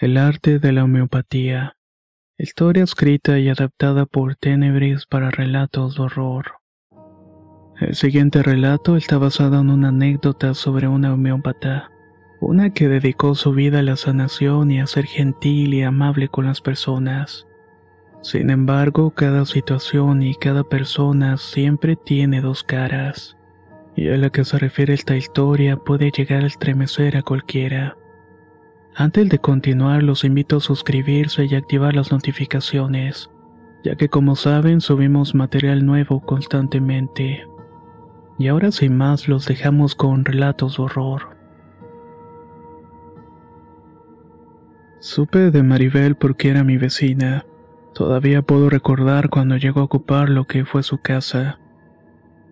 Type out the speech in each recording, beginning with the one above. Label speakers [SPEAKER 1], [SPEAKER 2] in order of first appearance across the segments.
[SPEAKER 1] El arte de la homeopatía. Historia escrita y adaptada por Tenebris para relatos de horror. El siguiente relato está basado en una anécdota sobre una homeópata, una que dedicó su vida a la sanación y a ser gentil y amable con las personas. Sin embargo, cada situación y cada persona siempre tiene dos caras, y a la que se refiere esta historia puede llegar a estremecer a cualquiera. Antes de continuar, los invito a suscribirse y activar las notificaciones, ya que como saben subimos material nuevo constantemente. Y ahora sin más los dejamos con relatos de horror. Supe de Maribel porque era mi vecina. Todavía puedo recordar cuando llegó a ocupar lo que fue su casa.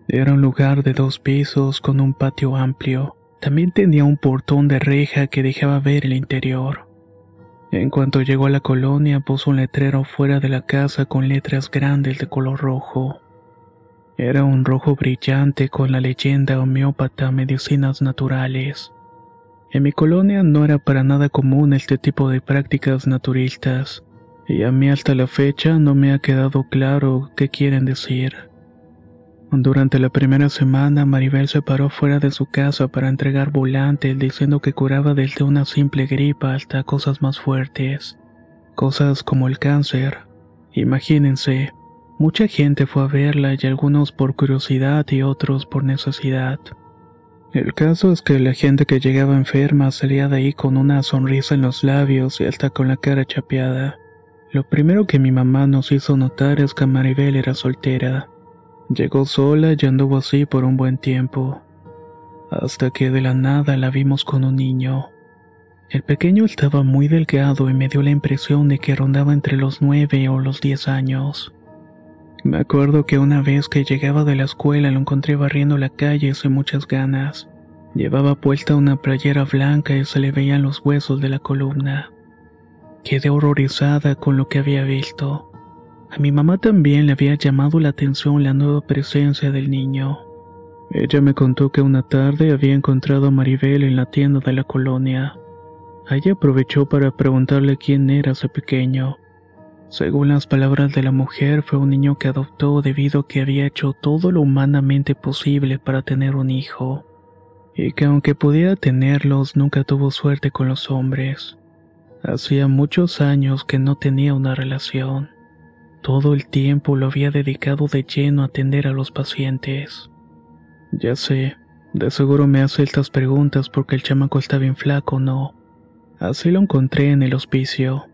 [SPEAKER 1] Era un lugar de dos pisos con un patio amplio. También tenía un portón de reja que dejaba ver el interior. En cuanto llegó a la colonia puso un letrero fuera de la casa con letras grandes de color rojo. Era un rojo brillante con la leyenda homeópata medicinas naturales. En mi colonia no era para nada común este tipo de prácticas naturistas, y a mí hasta la fecha no me ha quedado claro qué quieren decir. Durante la primera semana, Maribel se paró fuera de su casa para entregar volantes diciendo que curaba desde una simple gripa hasta cosas más fuertes, cosas como el cáncer. Imagínense, Mucha gente fue a verla y algunos por curiosidad y otros por necesidad. El caso es que la gente que llegaba enferma salía de ahí con una sonrisa en los labios y hasta con la cara chapeada. Lo primero que mi mamá nos hizo notar es que Maribel era soltera. Llegó sola y anduvo así por un buen tiempo. Hasta que de la nada la vimos con un niño. El pequeño estaba muy delgado y me dio la impresión de que rondaba entre los nueve o los diez años. Me acuerdo que una vez que llegaba de la escuela lo encontré barriendo la calle sin muchas ganas. Llevaba puesta una playera blanca y se le veían los huesos de la columna. Quedé horrorizada con lo que había visto. A mi mamá también le había llamado la atención la nueva presencia del niño. Ella me contó que una tarde había encontrado a Maribel en la tienda de la colonia. Ella aprovechó para preguntarle quién era ese pequeño. Según las palabras de la mujer, fue un niño que adoptó debido a que había hecho todo lo humanamente posible para tener un hijo, y que aunque pudiera tenerlos, nunca tuvo suerte con los hombres. Hacía muchos años que no tenía una relación. Todo el tiempo lo había dedicado de lleno a atender a los pacientes. Ya sé, de seguro me hace estas preguntas porque el chamaco está bien flaco, ¿no? Así lo encontré en el hospicio.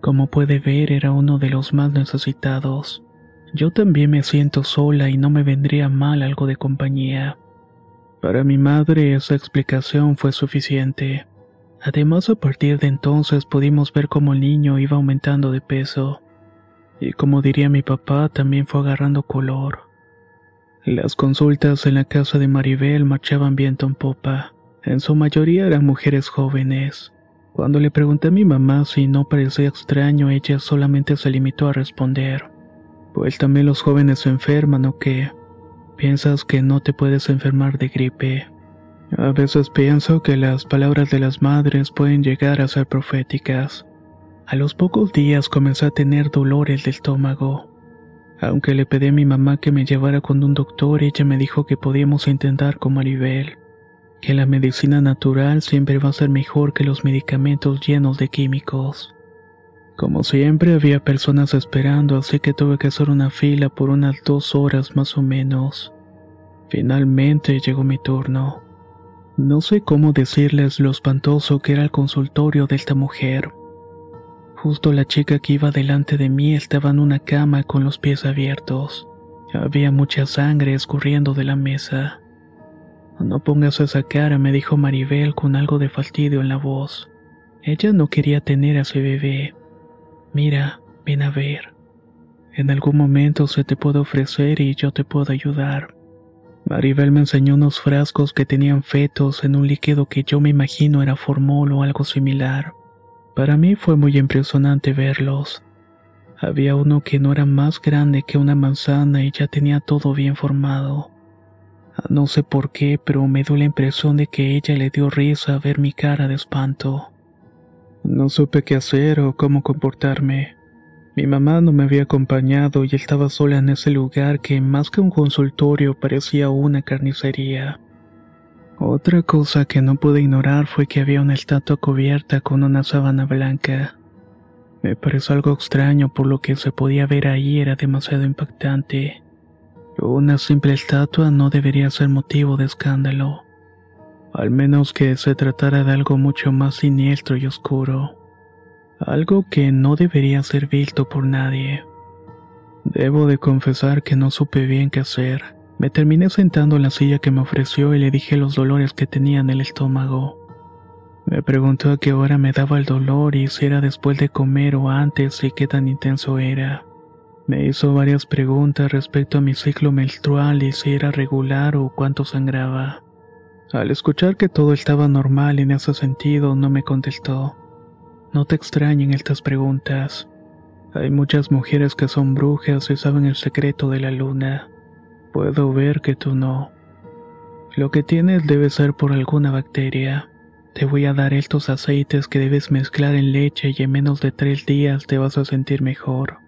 [SPEAKER 1] Como puede ver, era uno de los más necesitados. Yo también me siento sola y no me vendría mal algo de compañía. Para mi madre esa explicación fue suficiente. Además, a partir de entonces pudimos ver cómo el niño iba aumentando de peso. Y como diría mi papá, también fue agarrando color. Las consultas en la casa de Maribel marchaban viento en popa. En su mayoría eran mujeres jóvenes. Cuando le pregunté a mi mamá si no parecía extraño, ella solamente se limitó a responder. Pues también los jóvenes se enferman o qué. Piensas que no te puedes enfermar de gripe. A veces pienso que las palabras de las madres pueden llegar a ser proféticas. A los pocos días comencé a tener dolores del estómago. Aunque le pedí a mi mamá que me llevara con un doctor, ella me dijo que podíamos intentar con Maribel que la medicina natural siempre va a ser mejor que los medicamentos llenos de químicos. Como siempre había personas esperando, así que tuve que hacer una fila por unas dos horas más o menos. Finalmente llegó mi turno. No sé cómo decirles lo espantoso que era el consultorio de esta mujer. Justo la chica que iba delante de mí estaba en una cama con los pies abiertos. Había mucha sangre escurriendo de la mesa. No pongas esa cara, me dijo Maribel con algo de fastidio en la voz. Ella no quería tener a ese bebé. Mira, ven a ver. En algún momento se te puede ofrecer y yo te puedo ayudar. Maribel me enseñó unos frascos que tenían fetos en un líquido que yo me imagino era formol o algo similar. Para mí fue muy impresionante verlos. Había uno que no era más grande que una manzana y ya tenía todo bien formado. No sé por qué, pero me dio la impresión de que ella le dio risa ver mi cara de espanto. No supe qué hacer o cómo comportarme. Mi mamá no me había acompañado y estaba sola en ese lugar que más que un consultorio parecía una carnicería. Otra cosa que no pude ignorar fue que había una estatua cubierta con una sábana blanca. Me pareció algo extraño por lo que se podía ver ahí era demasiado impactante. Una simple estatua no debería ser motivo de escándalo al menos que se tratara de algo mucho más siniestro y oscuro, algo que no debería ser visto por nadie. Debo de confesar que no supe bien qué hacer. Me terminé sentando en la silla que me ofreció y le dije los dolores que tenía en el estómago. Me preguntó a qué hora me daba el dolor y si era después de comer o antes y qué tan intenso era. Me hizo varias preguntas respecto a mi ciclo menstrual y si era regular o cuánto sangraba. Al escuchar que todo estaba normal en ese sentido, no me contestó. No te extrañen estas preguntas. Hay muchas mujeres que son brujas y saben el secreto de la luna. Puedo ver que tú no. Lo que tienes debe ser por alguna bacteria. Te voy a dar estos aceites que debes mezclar en leche y en menos de tres días te vas a sentir mejor.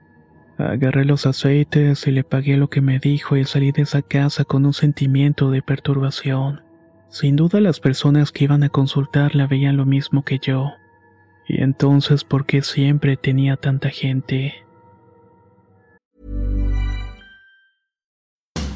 [SPEAKER 1] Agarré los aceites y le pagué lo que me dijo y salí de esa casa con un sentimiento de perturbación. Sin duda las personas que iban a consultarla veían lo mismo que yo. Y entonces, ¿por qué siempre tenía tanta gente?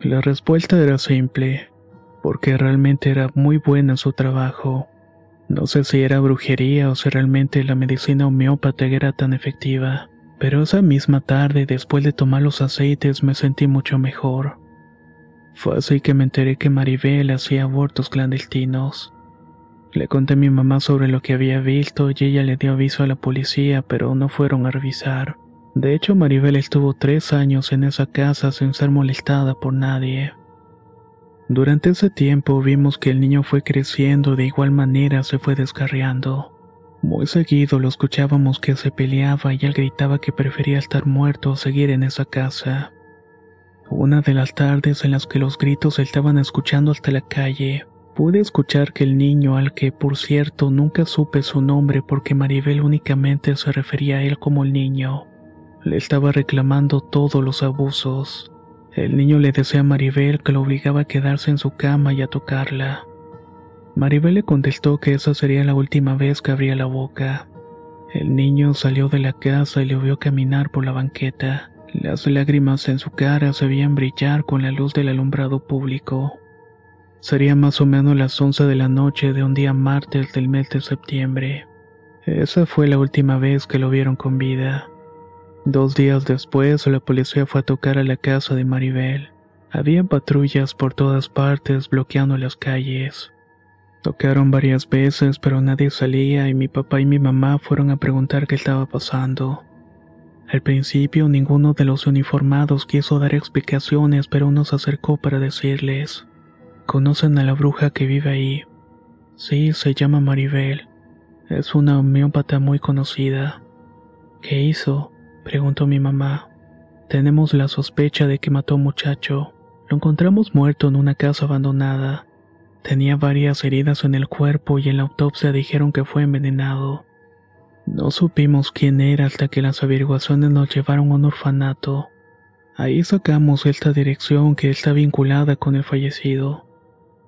[SPEAKER 1] La respuesta era simple, porque realmente era muy buena en su trabajo. No sé si era brujería o si realmente la medicina homeópata era tan efectiva. Pero esa misma tarde, después de tomar los aceites, me sentí mucho mejor. Fue así que me enteré que Maribel hacía abortos clandestinos. Le conté a mi mamá sobre lo que había visto y ella le dio aviso a la policía, pero no fueron a revisar. De hecho, Maribel estuvo tres años en esa casa sin ser molestada por nadie. Durante ese tiempo vimos que el niño fue creciendo de igual manera se fue descarriando. Muy seguido lo escuchábamos que se peleaba y él gritaba que prefería estar muerto o seguir en esa casa. Una de las tardes en las que los gritos se estaban escuchando hasta la calle, pude escuchar que el niño, al que por cierto nunca supe su nombre porque Maribel únicamente se refería a él como el niño, le estaba reclamando todos los abusos. El niño le decía a Maribel que lo obligaba a quedarse en su cama y a tocarla. Maribel le contestó que esa sería la última vez que abría la boca. El niño salió de la casa y le vio caminar por la banqueta. Las lágrimas en su cara se veían brillar con la luz del alumbrado público. Sería más o menos las once de la noche de un día martes del mes de septiembre. Esa fue la última vez que lo vieron con vida. Dos días después, la policía fue a tocar a la casa de Maribel. Había patrullas por todas partes bloqueando las calles. Tocaron varias veces, pero nadie salía y mi papá y mi mamá fueron a preguntar qué estaba pasando. Al principio ninguno de los uniformados quiso dar explicaciones, pero uno se acercó para decirles, ¿conocen a la bruja que vive ahí? Sí, se llama Maribel. Es una homeópata muy conocida. ¿Qué hizo? Preguntó mi mamá. Tenemos la sospecha de que mató un muchacho. Lo encontramos muerto en una casa abandonada. Tenía varias heridas en el cuerpo y en la autopsia dijeron que fue envenenado. No supimos quién era hasta que las averiguaciones nos llevaron a un orfanato. Ahí sacamos esta dirección que está vinculada con el fallecido.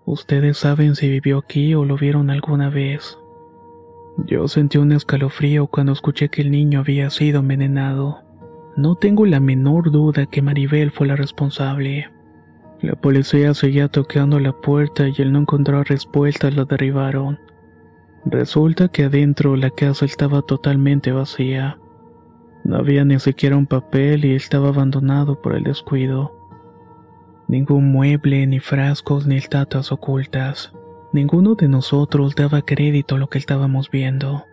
[SPEAKER 1] Ustedes saben si vivió aquí o lo vieron alguna vez. Yo sentí un escalofrío cuando escuché que el niño había sido envenenado. No tengo la menor duda que Maribel fue la responsable. La policía seguía tocando la puerta y al no encontrar respuestas la derribaron. Resulta que adentro la casa estaba totalmente vacía. No había ni siquiera un papel y estaba abandonado por el descuido. Ningún mueble, ni frascos, ni estatuas ocultas. Ninguno de nosotros daba crédito a lo que estábamos viendo.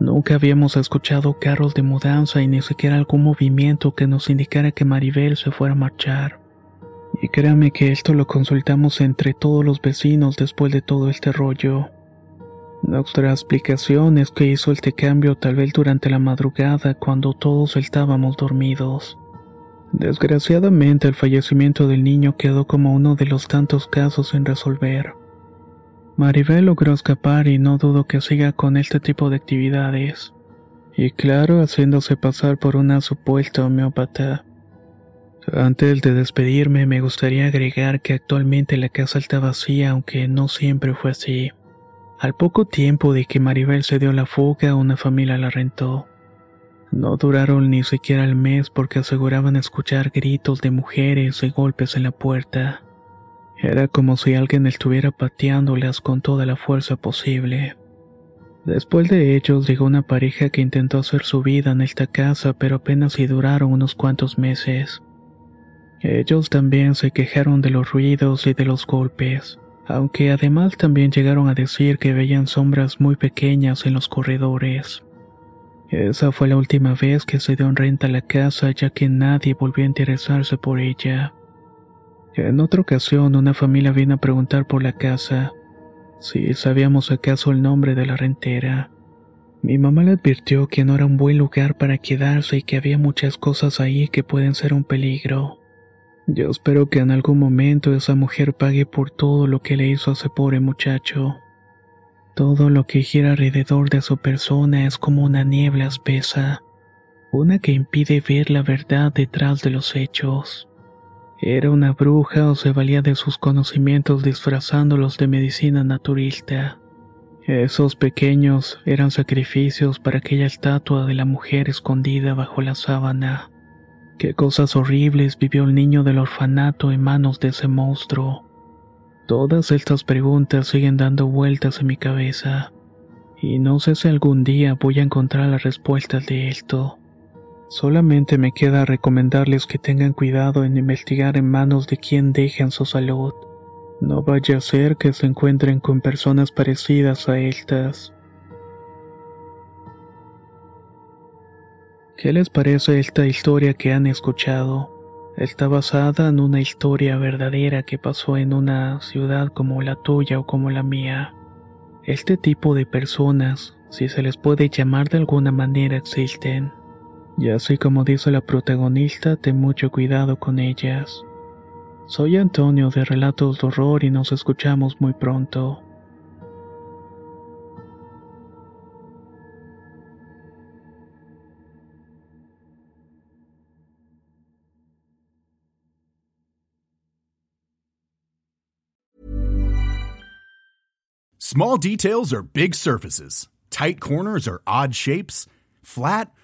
[SPEAKER 1] Nunca habíamos escuchado carros de mudanza y ni siquiera algún movimiento que nos indicara que Maribel se fuera a marchar. Y créame que esto lo consultamos entre todos los vecinos después de todo este rollo. Nuestra explicación es que hizo este cambio tal vez durante la madrugada cuando todos estábamos dormidos. Desgraciadamente el fallecimiento del niño quedó como uno de los tantos casos sin resolver. Maribel logró escapar y no dudo que siga con este tipo de actividades. Y claro, haciéndose pasar por una supuesta homeópata. Antes de despedirme me gustaría agregar que actualmente la casa está vacía aunque no siempre fue así. Al poco tiempo de que Maribel se dio la fuga, una familia la rentó. No duraron ni siquiera el mes porque aseguraban escuchar gritos de mujeres y golpes en la puerta. Era como si alguien estuviera pateándolas con toda la fuerza posible. Después de ellos llegó una pareja que intentó hacer su vida en esta casa, pero apenas si duraron unos cuantos meses. Ellos también se quejaron de los ruidos y de los golpes aunque además también llegaron a decir que veían sombras muy pequeñas en los corredores. Esa fue la última vez que se dio en renta la casa ya que nadie volvió a interesarse por ella. En otra ocasión una familia vino a preguntar por la casa, si sabíamos acaso el nombre de la rentera. Mi mamá le advirtió que no era un buen lugar para quedarse y que había muchas cosas ahí que pueden ser un peligro. Yo espero que en algún momento esa mujer pague por todo lo que le hizo a ese pobre muchacho. Todo lo que gira alrededor de su persona es como una niebla espesa, una que impide ver la verdad detrás de los hechos. Era una bruja o se valía de sus conocimientos disfrazándolos de medicina naturista. Esos pequeños eran sacrificios para aquella estatua de la mujer escondida bajo la sábana. Qué cosas horribles vivió el niño del orfanato en manos de ese monstruo. Todas estas preguntas siguen dando vueltas en mi cabeza, y no sé si algún día voy a encontrar las respuestas de esto. Solamente me queda recomendarles que tengan cuidado en investigar en manos de quien dejen su salud. No vaya a ser que se encuentren con personas parecidas a estas. ¿Qué les parece esta historia que han escuchado? Está basada en una historia verdadera que pasó en una ciudad como la tuya o como la mía. Este tipo de personas, si se les puede llamar de alguna manera, existen. Y así como dice la protagonista, ten mucho cuidado con ellas. Soy Antonio de Relatos de Horror y nos escuchamos muy pronto.
[SPEAKER 2] Small details are big surfaces. Tight corners are odd shapes. Flat,